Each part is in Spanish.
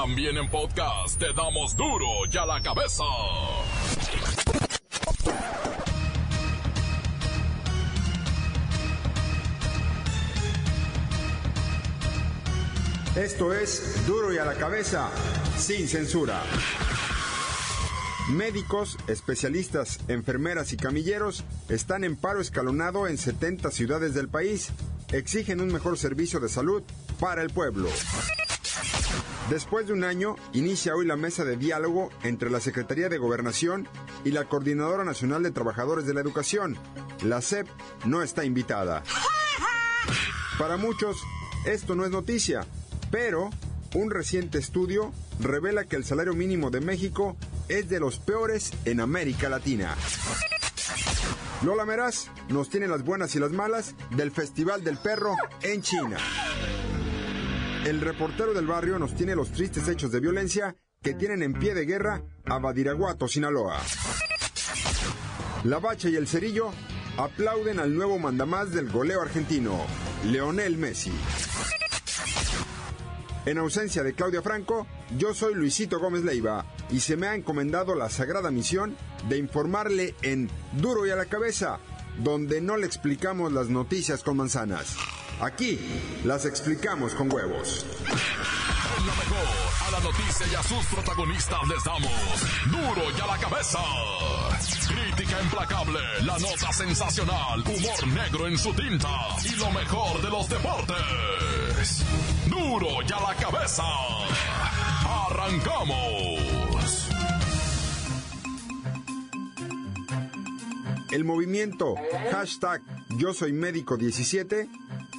También en podcast te damos duro y a la cabeza. Esto es Duro y a la cabeza, sin censura. Médicos, especialistas, enfermeras y camilleros están en paro escalonado en 70 ciudades del país. Exigen un mejor servicio de salud para el pueblo. Después de un año, inicia hoy la mesa de diálogo entre la Secretaría de Gobernación y la Coordinadora Nacional de Trabajadores de la Educación. La SEP no está invitada. Para muchos, esto no es noticia, pero un reciente estudio revela que el salario mínimo de México es de los peores en América Latina. Lola Meraz nos tiene las buenas y las malas del Festival del Perro en China. El reportero del barrio nos tiene los tristes hechos de violencia que tienen en pie de guerra a Badiraguato, Sinaloa. La Bacha y el Cerillo aplauden al nuevo mandamás del goleo argentino, Leonel Messi. En ausencia de Claudia Franco, yo soy Luisito Gómez Leiva y se me ha encomendado la sagrada misión de informarle en Duro y a la cabeza, donde no le explicamos las noticias con manzanas. Aquí las explicamos con huevos. Lo mejor, a la noticia y a sus protagonistas les damos duro y a la cabeza. Crítica implacable, la nota sensacional, humor negro en su tinta y lo mejor de los deportes. Duro y a la cabeza. Arrancamos. El movimiento hashtag Yo Soy Médico 17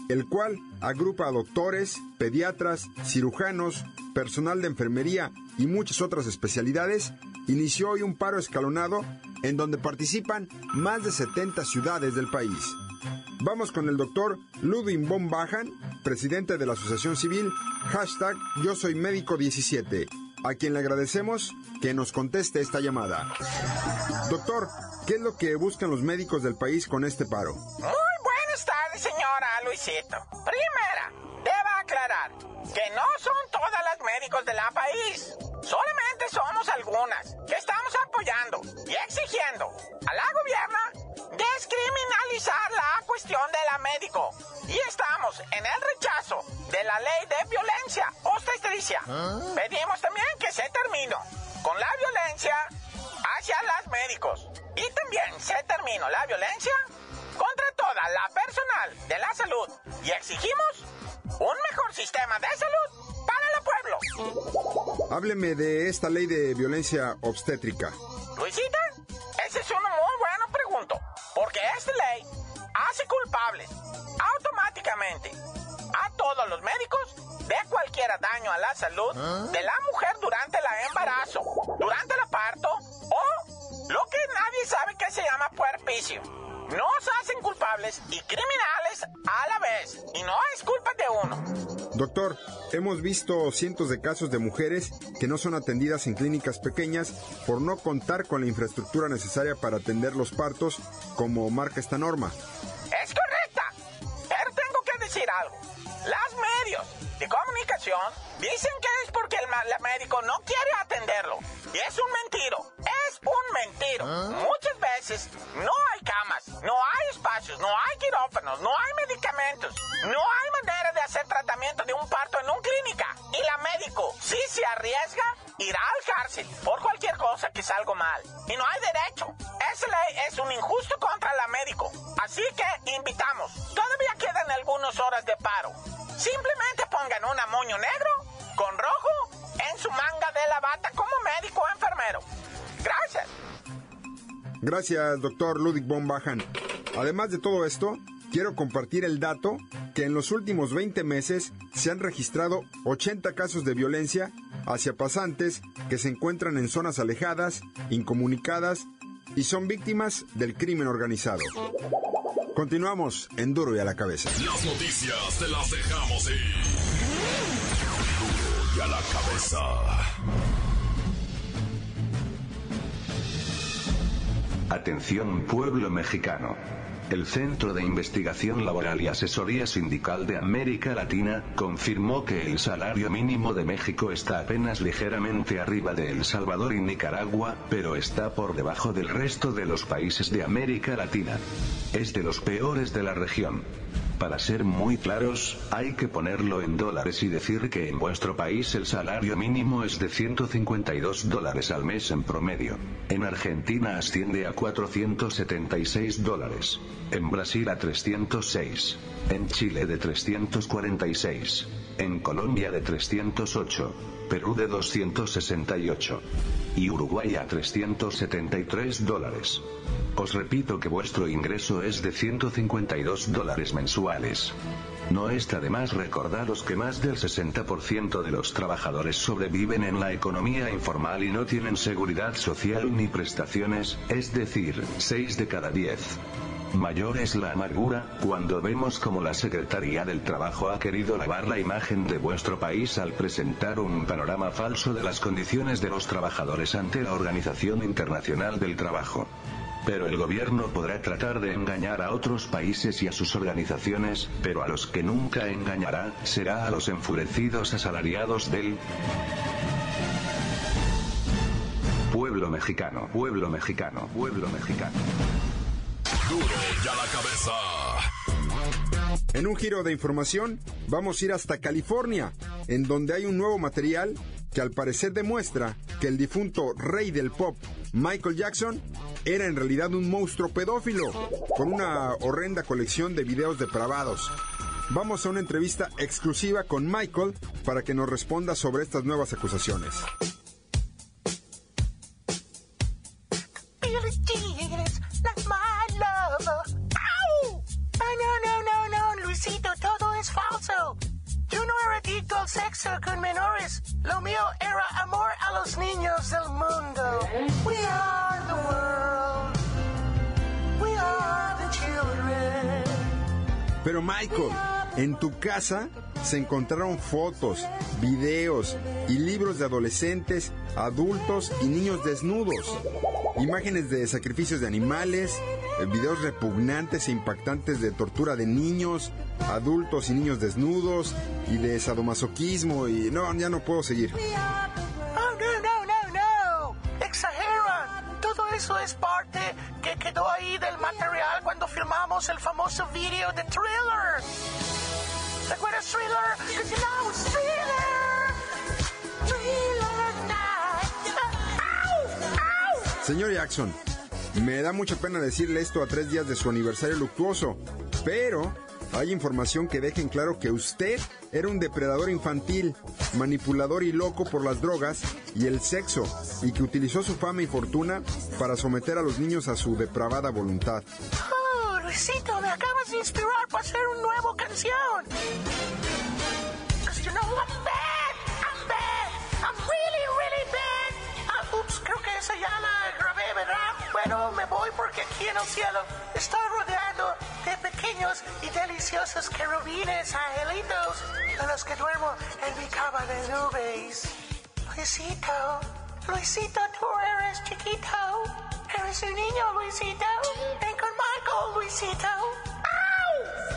el cual agrupa a doctores, pediatras, cirujanos, personal de enfermería y muchas otras especialidades, inició hoy un paro escalonado en donde participan más de 70 ciudades del país. Vamos con el doctor Ludwig von Bajan, presidente de la Asociación Civil, hashtag Yo Soy Médico 17, a quien le agradecemos que nos conteste esta llamada. Doctor, ¿qué es lo que buscan los médicos del país con este paro? Luisito. Primera, deba aclarar que no son todas las médicos de la país. Solamente somos algunas que estamos apoyando y exigiendo a la gobierna descriminalizar la cuestión de la médico. Y estamos en el rechazo de la ley de violencia obstetricia. ¿Ah? Pedimos también que se termine con la violencia hacia los médicos. Y también se terminó la violencia contra toda la personal de la salud y exigimos un mejor sistema de salud para el pueblo. Hábleme de esta ley de violencia obstétrica. Luisita, esa es una muy buena pregunta, porque esta ley hace culpables automáticamente a todos los médicos de cualquier daño a la salud ¿Ah? de la mujer durante el embarazo, durante el parto o lo que nadie sabe que se llama puerpicio nos hacen culpables y criminales a la vez. Y no es culpa de uno. Doctor, hemos visto cientos de casos de mujeres que no son atendidas en clínicas pequeñas por no contar con la infraestructura necesaria para atender los partos, como marca esta norma. Es correcta, pero tengo que decir algo. Las medios de comunicación dicen que es porque el, médico no quiere atenderlo. Y es un mentiro, es un mentiro. ¿Ah? No hay camas, no hay espacios, no hay quirófanos, no hay medicamentos, no hay manera de hacer tratamiento de un parto en una clínica. Y la médico, si se arriesga, irá al cárcel por cualquier cosa que salga mal. Y no hay derecho. Esa ley es un injusto contra la médico. Así que invitamos. Todavía quedan algunas horas de paro. Simplemente pongan un amoño negro con rojo en su manga de la bata como médico o enfermero. Gracias. Gracias, doctor Ludwig von Bajan. Además de todo esto, quiero compartir el dato que en los últimos 20 meses se han registrado 80 casos de violencia hacia pasantes que se encuentran en zonas alejadas, incomunicadas y son víctimas del crimen organizado. Continuamos en Duro y a la cabeza. Las noticias te las dejamos ir. Duro y a la cabeza. Atención pueblo mexicano. el Centro de Investigación Laboral y Asesoría Sindical de América Latina, confirmó que el salario mínimo de México está apenas ligeramente arriba de El Salvador y Nicaragua, pero está por debajo del resto de los países de América Latina. Es de los peores de la región. Para ser muy claros, hay que ponerlo en dólares y decir que en vuestro país el salario mínimo es de 152 dólares al mes en promedio. En Argentina asciende a 476 dólares. En Brasil a 306. En Chile de 346. En Colombia de 308. Perú de 268. Y Uruguay a 373 dólares. Os repito que vuestro ingreso es de 152 dólares mensuales. No está de más recordaros que más del 60% de los trabajadores sobreviven en la economía informal y no tienen seguridad social ni prestaciones, es decir, 6 de cada 10. Mayor es la amargura, cuando vemos como la Secretaría del Trabajo ha querido lavar la imagen de vuestro país al presentar un panorama falso de las condiciones de los trabajadores ante la Organización Internacional del Trabajo. Pero el gobierno podrá tratar de engañar a otros países y a sus organizaciones, pero a los que nunca engañará, será a los enfurecidos asalariados del pueblo mexicano, pueblo mexicano, pueblo mexicano. Duro ya la cabeza. En un giro de información, vamos a ir hasta California, en donde hay un nuevo material que al parecer demuestra que el difunto rey del pop, Michael Jackson, era en realidad un monstruo pedófilo, con una horrenda colección de videos depravados. Vamos a una entrevista exclusiva con Michael para que nos responda sobre estas nuevas acusaciones. Billie sexo con menores. Lo mío era amor a los niños del mundo. We are the world. We are the children. Pero Michael, en tu casa se encontraron fotos, videos y libros de adolescentes, adultos y niños desnudos. Imágenes de sacrificios de animales, videos repugnantes e impactantes de tortura de niños, adultos y niños desnudos y de sadomasoquismo y no, ya no puedo seguir. Oh, no, no, no, no. Exageran. Todo eso es parte que quedó ahí del material cuando filmamos el famoso video de Thriller. ¿Recuerdas Thriller? Señor Jackson, me da mucha pena decirle esto a tres días de su aniversario luctuoso, pero hay información que deja en claro que usted era un depredador infantil, manipulador y loco por las drogas y el sexo, y que utilizó su fama y fortuna para someter a los niños a su depravada voluntad. Oh, Luisito, me acabas de inspirar para hacer una nueva canción. you bad. I'm bad. I'm really, really bad. Ah, ups, creo que esa ya la grabé, ¿verdad? Bueno, me voy porque aquí en el cielo estoy rodeado de pequeños y deliciosos querubines, angelitos, con los que duermo en mi cama de nubes. Luisito, Luisito, tú eres chiquito. Eres un niño, Luisito. Ven con Michael, Luisito.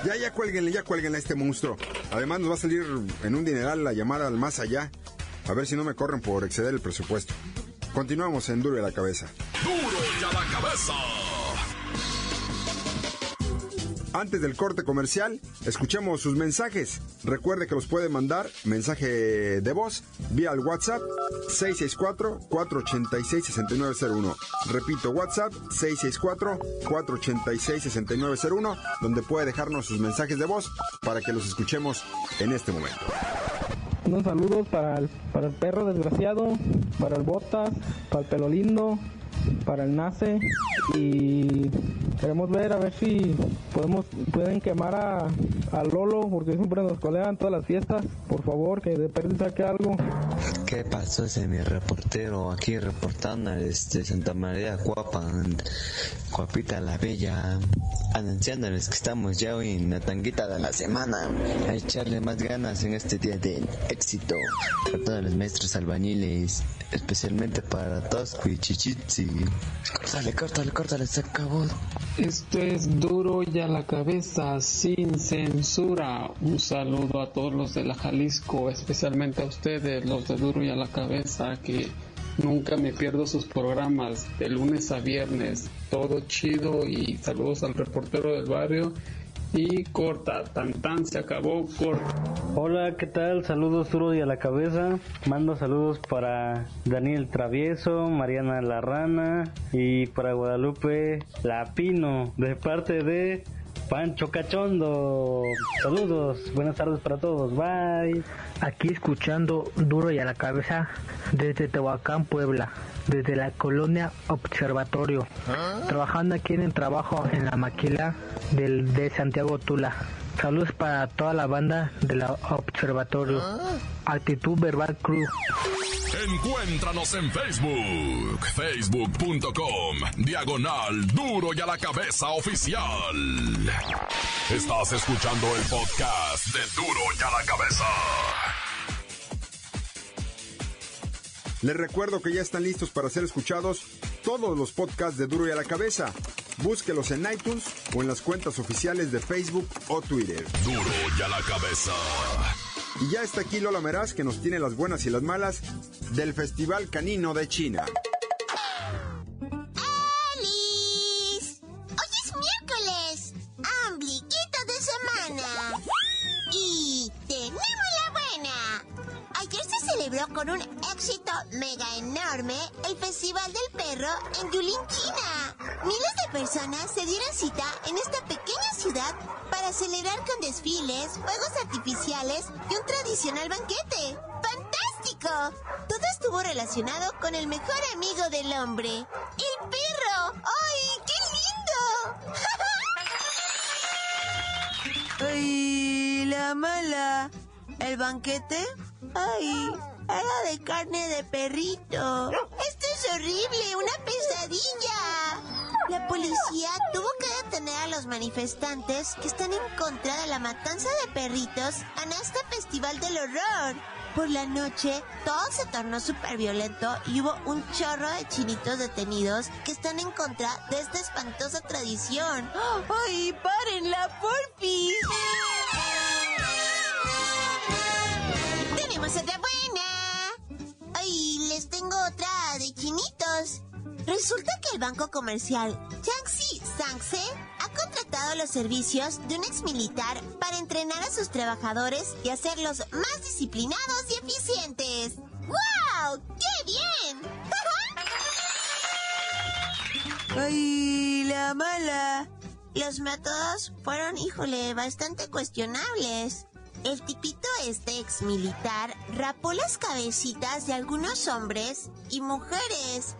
Ya, ya cuélguenle, ya cuélguenle a este monstruo. Además nos va a salir en un dineral la llamada al más allá. A ver si no me corren por exceder el presupuesto. Continuamos en Duro de la Cabeza. Duro ya la cabeza. Antes del corte comercial, escuchemos sus mensajes. Recuerde que los puede mandar mensaje de voz vía el WhatsApp 664-486-6901. Repito, WhatsApp 664-486-6901, donde puede dejarnos sus mensajes de voz para que los escuchemos en este momento. Unos saludos para el, para el perro desgraciado, para el Botas, para el pelo lindo, para el Nace y queremos ver a ver si podemos pueden quemar a, a Lolo porque siempre nos colean todas las fiestas. Por favor, que de perdiz saque algo. ¿Qué pasó ese mi reportero aquí reportando desde Santa María Guapa, Guapita la Bella? anunciándoles que estamos ya hoy en la tanguita de la semana. A echarle más ganas en este día de éxito. A todos los maestros albañiles, especialmente para Tosco y Chichitzi. Córtale, córtale, córtale, se acabó. Esto es duro y a la cabeza, sin censura. Un saludo a todos los de la Jalisco, especialmente a ustedes, los de duro y a la cabeza, que nunca me pierdo sus programas de lunes a viernes. Todo chido y saludos al reportero del barrio. Y corta, tan tan se acabó, corta. Hola, ¿qué tal? Saludos duro y a la cabeza. Mando saludos para Daniel Travieso, Mariana La Rana y para Guadalupe Lapino, de parte de Pancho Cachondo. Saludos, buenas tardes para todos, bye. Aquí escuchando duro y a la cabeza desde Tehuacán, Puebla, desde la colonia Observatorio, trabajando aquí en el trabajo en la maquila del, de Santiago Tula. Saludos para toda la banda de la Observatorio. Actitud Verbal Crew. Encuéntranos en Facebook, facebook.com, diagonal duro y a la cabeza oficial. Estás escuchando el podcast de duro y a la cabeza. Les recuerdo que ya están listos para ser escuchados todos los podcasts de Duro y a la Cabeza. Búsquelos en iTunes o en las cuentas oficiales de Facebook o Twitter. Duro y a la cabeza. Y ya está aquí Lola Meraz que nos tiene las buenas y las malas del Festival Canino de China. ¡Alice! Hoy es miércoles, de semana. Y tenemos la buena. Ayer se celebró con un el Festival del Perro en Yulin, China. Miles de personas se dieron cita en esta pequeña ciudad para celebrar con desfiles, fuegos artificiales y un tradicional banquete. ¡Fantástico! Todo estuvo relacionado con el mejor amigo del hombre, el perro. ¡Ay, qué lindo! ¡Ay, la mala! ¿El banquete? ¡Ay! Era de carne de perrito. Esto es horrible, una pesadilla. La policía tuvo que detener a los manifestantes que están en contra de la matanza de perritos en este festival del horror. Por la noche, todo se tornó súper violento y hubo un chorro de chinitos detenidos que están en contra de esta espantosa tradición. ¡Ay, párenla, porfis! tengo otra de chinitos! Resulta que el banco comercial Jiangxi Sangse ha contratado los servicios de un ex militar para entrenar a sus trabajadores y hacerlos más disciplinados y eficientes. ¡Wow! ¡Qué bien! ¡Ay, la mala! Los métodos fueron, híjole, bastante cuestionables. El tipito este ex militar rapó las cabecitas de algunos hombres y mujeres.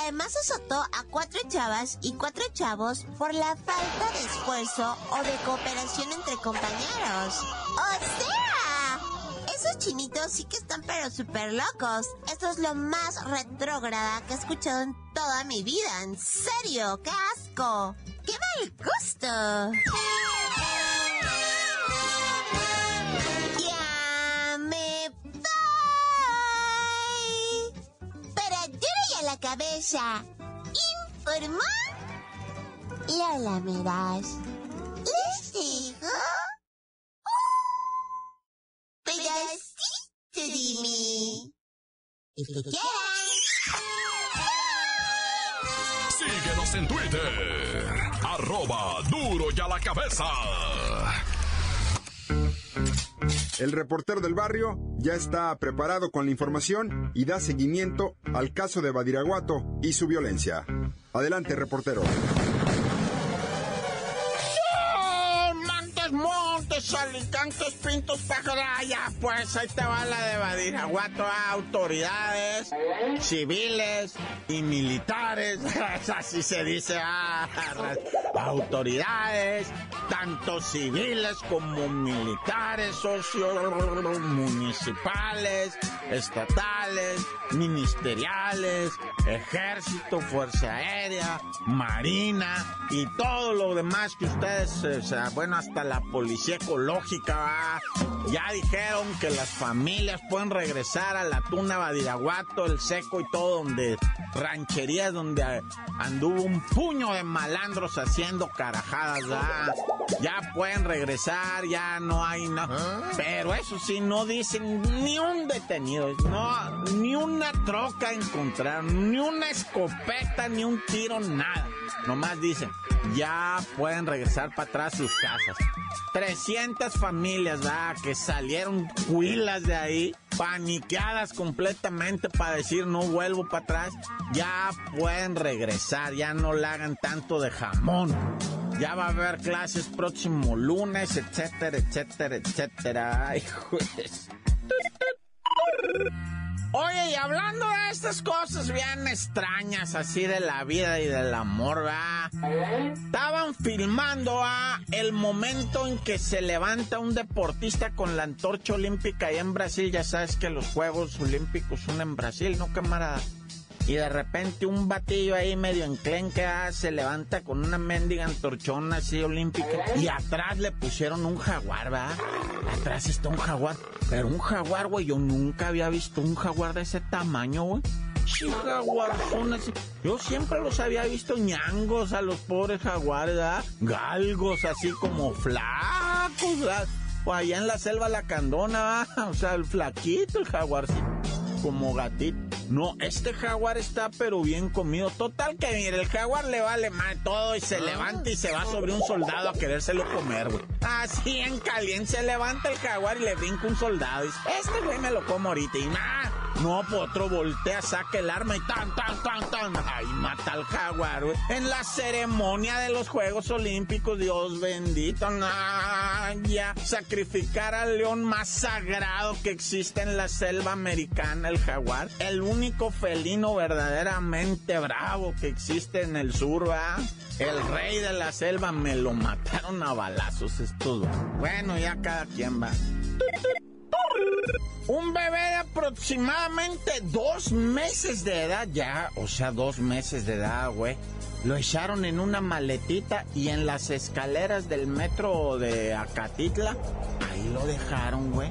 Además azotó a cuatro chavas y cuatro chavos por la falta de esfuerzo o de cooperación entre compañeros. ¡O sea! Esos chinitos sí que están pero súper locos. Esto es lo más retrógrada que he escuchado en toda mi vida. En serio, qué asco. ¡Qué mal gusto! Cabeza. Informó Lola Meraz. Les digo pedacito de mí. El que quieran. Síguenos en Twitter. Arroba duro y a la cabeza. El reportero del barrio ya está preparado con la información y da seguimiento al caso de Badiraguato y su violencia. Adelante, reportero. Montes, alicantes, pintos, pájaros. Ya, pues ahí te va la de Badiraguato. ah, Autoridades civiles y militares. Así se dice. Ah, autoridades, tanto civiles como militares, socios, municipales, estatales, ministeriales, ejército, fuerza aérea, marina y todo lo demás que ustedes, o sea, bueno, hasta la policía ecológica, ya dijeron que las familias pueden regresar a la tuna Badiraguato, el seco y todo, donde rancherías donde anduvo un puño de malandros haciendo carajadas, ya pueden regresar, ya no hay, no. Pero eso sí, no dicen ni un detenido, no, ni una troca encontraron, ni una escopeta, ni un tiro, nada. Nomás dicen, ya pueden regresar para atrás sus casas. 300 familias, ¿verdad? Que salieron huilas de ahí, paniqueadas completamente para decir no vuelvo para atrás. Ya pueden regresar, ya no le hagan tanto de jamón. Ya va a haber clases próximo lunes, etcétera, etcétera, etcétera. Ay, juez. Oye, y hablando de estas cosas bien extrañas, así de la vida y del amor, ¿va? Estaban filmando a el momento en que se levanta un deportista con la antorcha olímpica allá en Brasil. Ya sabes que los Juegos Olímpicos son en Brasil, ¿no, camarada? Y de repente un batillo ahí medio enclenque ah, se levanta con una mendiga antorchona así olímpica. Y atrás le pusieron un jaguar, ¿va? Atrás está un jaguar. Pero un jaguar, güey, yo nunca había visto un jaguar de ese tamaño, güey. Sí, jaguarzones. Yo siempre los había visto ñangos a los pobres jaguares, ¿verdad? Galgos así como flacos, ¿verdad? O allá en la selva la candona, ¿verdad? o sea, el flaquito, el jaguarcito, como gatito. No, este jaguar está pero bien comido. Total que mire, el jaguar le vale mal todo y se levanta y se va sobre un soldado a querérselo comer, güey. Así en caliente se levanta el jaguar y le brinca un soldado. Y dice, este güey me lo como ahorita y nada. No, pues otro voltea, saca el arma y tan, tan, tan, tan. Ahí mata al jaguar. En la ceremonia de los Juegos Olímpicos, Dios bendito, nah, ya. Sacrificar al león más sagrado que existe en la selva americana, el jaguar. El único felino verdaderamente bravo que existe en el sur, ¿va? El rey de la selva me lo mataron a balazos estos. Bueno, ya cada quien va. Un bebé de aproximadamente dos meses de edad, ya, o sea, dos meses de edad, güey. Lo echaron en una maletita y en las escaleras del metro de Acatitla, ahí lo dejaron, güey.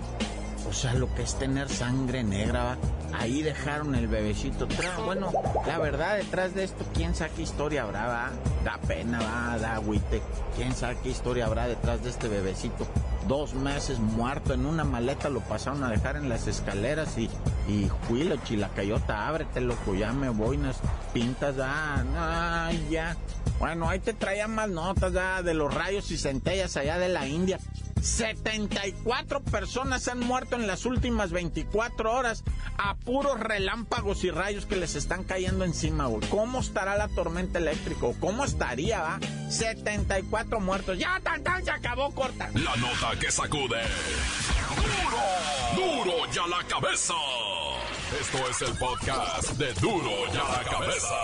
O sea, lo que es tener sangre negra, ¿va? Ahí dejaron el bebecito. Bueno, la verdad, detrás de esto, quién sabe qué historia habrá, va. Da pena, va, da agüite. Quién sabe qué historia habrá detrás de este bebecito. Dos meses muerto en una maleta, lo pasaron a dejar en las escaleras y, y Juilo, chilacayota, ábrete, loco, ya me voy, unas pintas, ah, ya. Bueno, ahí te traía más notas, ya, de los rayos y centellas allá de la India. 74 personas han muerto en las últimas 24 horas a puros relámpagos y rayos que les están cayendo encima, güey. ¿Cómo estará la tormenta eléctrica? ¿Cómo estaría, va? 74 muertos. Ya, tan, tan, se acabó, corta. La nota que sacude. ¡Duro! ¡Duro ya la cabeza! Esto es el podcast de Duro ya la cabeza.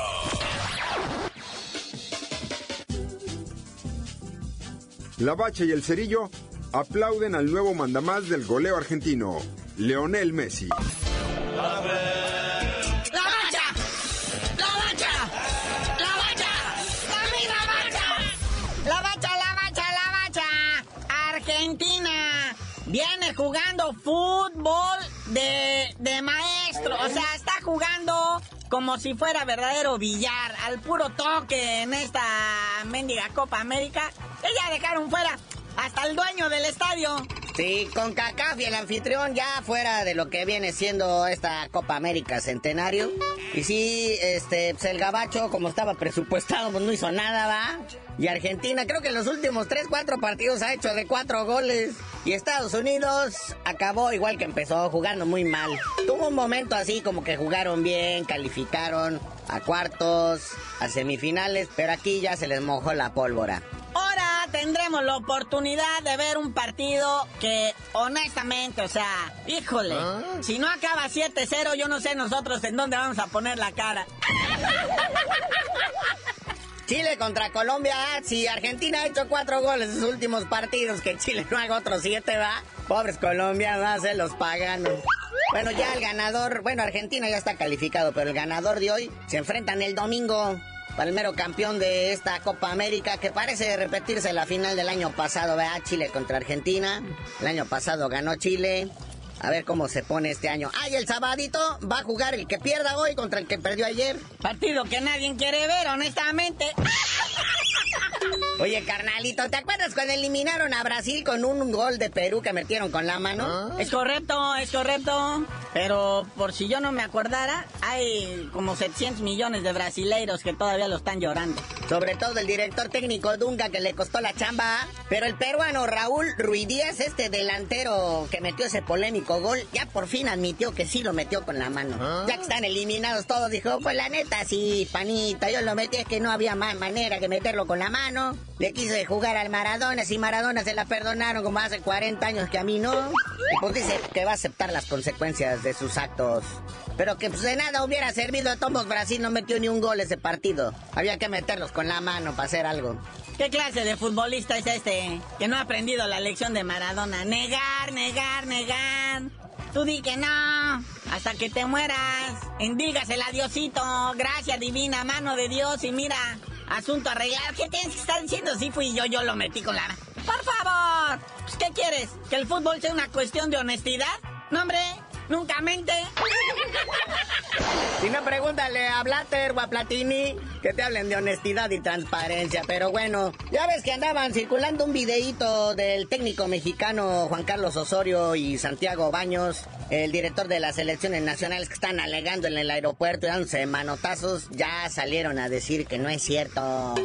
La Bacha y el Cerillo aplauden al nuevo mandamás del goleo argentino, Leonel Messi. ¡La bacha! ¡La bacha! ¡La! ¡Dame la bacha! ¡La bacha, la bacha! Argentina viene jugando fútbol de, de maestro. O sea, está jugando como si fuera verdadero billar, al puro toque en esta mendiga Copa América. Ya dejaron fuera hasta el dueño del estadio. Sí, con CACAF y el anfitrión ya fuera de lo que viene siendo esta Copa América Centenario. Y sí, este, pues el gabacho, como estaba presupuestado, pues no hizo nada, ¿va? Y Argentina, creo que en los últimos 3, 4 partidos ha hecho de 4 goles. Y Estados Unidos acabó igual que empezó, jugando muy mal. Tuvo un momento así como que jugaron bien, calificaron a cuartos, a semifinales, pero aquí ya se les mojó la pólvora. Tendremos la oportunidad de ver un partido que, honestamente, o sea, híjole, si no acaba 7-0, yo no sé nosotros en dónde vamos a poner la cara. Chile contra Colombia. Ah, si Argentina ha hecho cuatro goles en sus últimos partidos, que Chile no haga otros siete, va. Pobres colombianos, se los paganos. Bueno, ya el ganador, bueno, Argentina ya está calificado, pero el ganador de hoy se enfrentan el domingo. Palmero campeón de esta Copa América, que parece repetirse la final del año pasado, vea, Chile contra Argentina. El año pasado ganó Chile. A ver cómo se pone este año. ¡Ay, el sabadito! Va a jugar el que pierda hoy contra el que perdió ayer. Partido que nadie quiere ver, honestamente. Oye, carnalito, ¿te acuerdas cuando eliminaron a Brasil con un gol de Perú que metieron con la mano? ¿Ah? Es correcto, es correcto. Pero por si yo no me acordara, hay como 700 millones de brasileiros que todavía lo están llorando. Sobre todo el director técnico Dunga que le costó la chamba. Pero el peruano Raúl Ruidíaz, este delantero que metió ese polémico gol, ya por fin admitió que sí lo metió con la mano. Ya que están eliminados todos, dijo, pues la neta sí, panita, yo lo metí, es que no había más manera que meterlo con la mano. Le quise jugar al Maradona, si Maradona se la perdonaron como hace 40 años que a mí no. Y pues dice que va a aceptar las consecuencias de sus actos. Pero que pues de nada hubiera servido. Tomos Brasil no metió ni un gol ese partido. Había que meterlos con la mano para hacer algo. ¿Qué clase de futbolista es este que no ha aprendido la lección de Maradona? Negar, negar, negar. Tú di que no, hasta que te mueras. Endígasela, Diosito. Gracias, divina mano de Dios. Y mira, asunto arreglado. ¿Qué tienes que estar diciendo? Si fui yo, yo lo metí con la... Por favor. Pues, ¿Qué quieres? ¿Que el fútbol sea una cuestión de honestidad? No, hombre, nunca mente. Si no, pregúntale a Blatter o a Platini que te hablen de honestidad y transparencia. Pero bueno, ya ves que andaban circulando un videíto del técnico mexicano Juan Carlos Osorio y Santiago Baños, el director de las selecciones nacionales que están alegando en el aeropuerto y dándose manotazos, ya salieron a decir que no es cierto.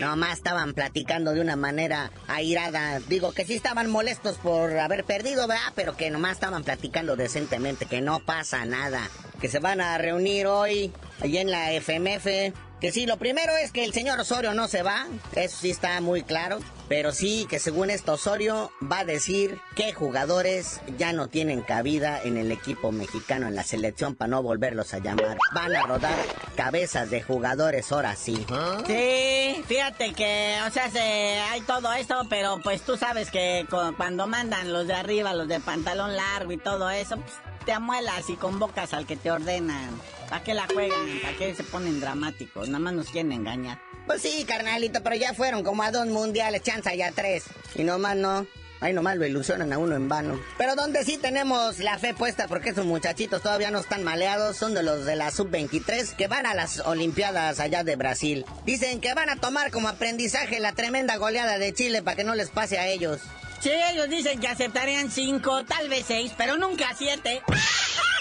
Nomás estaban platicando de una manera airada. Digo que sí estaban molestos por haber perdido, ¿verdad? Pero que nomás estaban platicando decentemente, que no pasa nada. Que se van a reunir hoy, allí en la FMF. Que sí, lo primero es que el señor Osorio no se va, eso sí está muy claro. Pero sí que según esto Osorio va a decir que jugadores ya no tienen cabida en el equipo mexicano, en la selección, para no volverlos a llamar. Van a rodar cabezas de jugadores ahora sí. Sí, fíjate que, o sea, se, hay todo esto, pero pues tú sabes que cu- cuando mandan los de arriba, los de pantalón largo y todo eso, pues, te amuelas y convocas al que te ordenan. ¿Para qué la juegan? ¿Para qué se ponen dramáticos? Nada más nos quieren engañar. Pues sí, carnalito, pero ya fueron como a dos mundiales, chanza ya tres. Y nomás no. Ahí nomás lo ilusionan a uno en vano. Pero donde sí tenemos la fe puesta, porque esos muchachitos todavía no están maleados, son de los de la sub-23 que van a las Olimpiadas allá de Brasil. Dicen que van a tomar como aprendizaje la tremenda goleada de Chile para que no les pase a ellos. Sí, ellos dicen que aceptarían cinco, tal vez seis, pero nunca siete.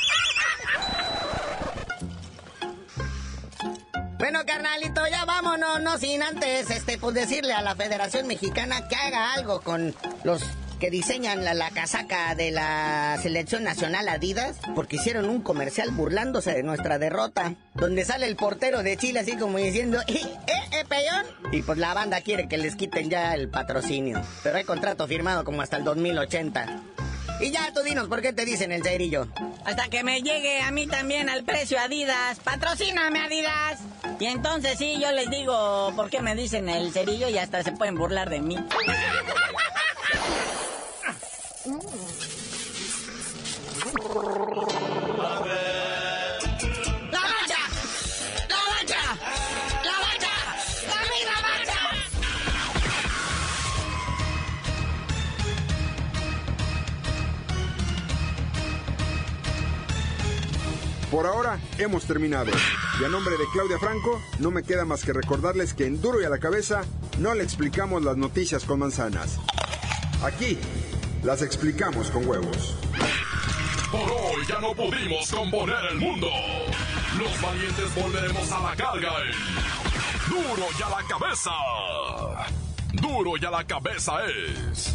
Bueno, carnalito, ya vámonos, no sin antes, este, pues decirle a la Federación Mexicana que haga algo con los que diseñan la, casaca de la selección nacional Adidas, porque hicieron un comercial burlándose de nuestra derrota, donde sale el portero de Chile así como diciendo, ¡eh, eh, eh, peyón! Y pues la banda quiere que les quiten ya el patrocinio, pero hay contrato firmado como hasta el 2080. Y ya tú dinos por qué te dicen el cerillo. Hasta que me llegue a mí también al precio Adidas. ¡Patrocíname, Adidas! Y entonces sí, yo les digo por qué me dicen el cerillo y hasta se pueden burlar de mí. Por ahora hemos terminado. Y a nombre de Claudia Franco, no me queda más que recordarles que en Duro y a la cabeza no le explicamos las noticias con manzanas. Aquí las explicamos con huevos. Por hoy ya no pudimos componer el mundo. Los valientes volveremos a la carga en Duro y a la cabeza. Duro y a la cabeza es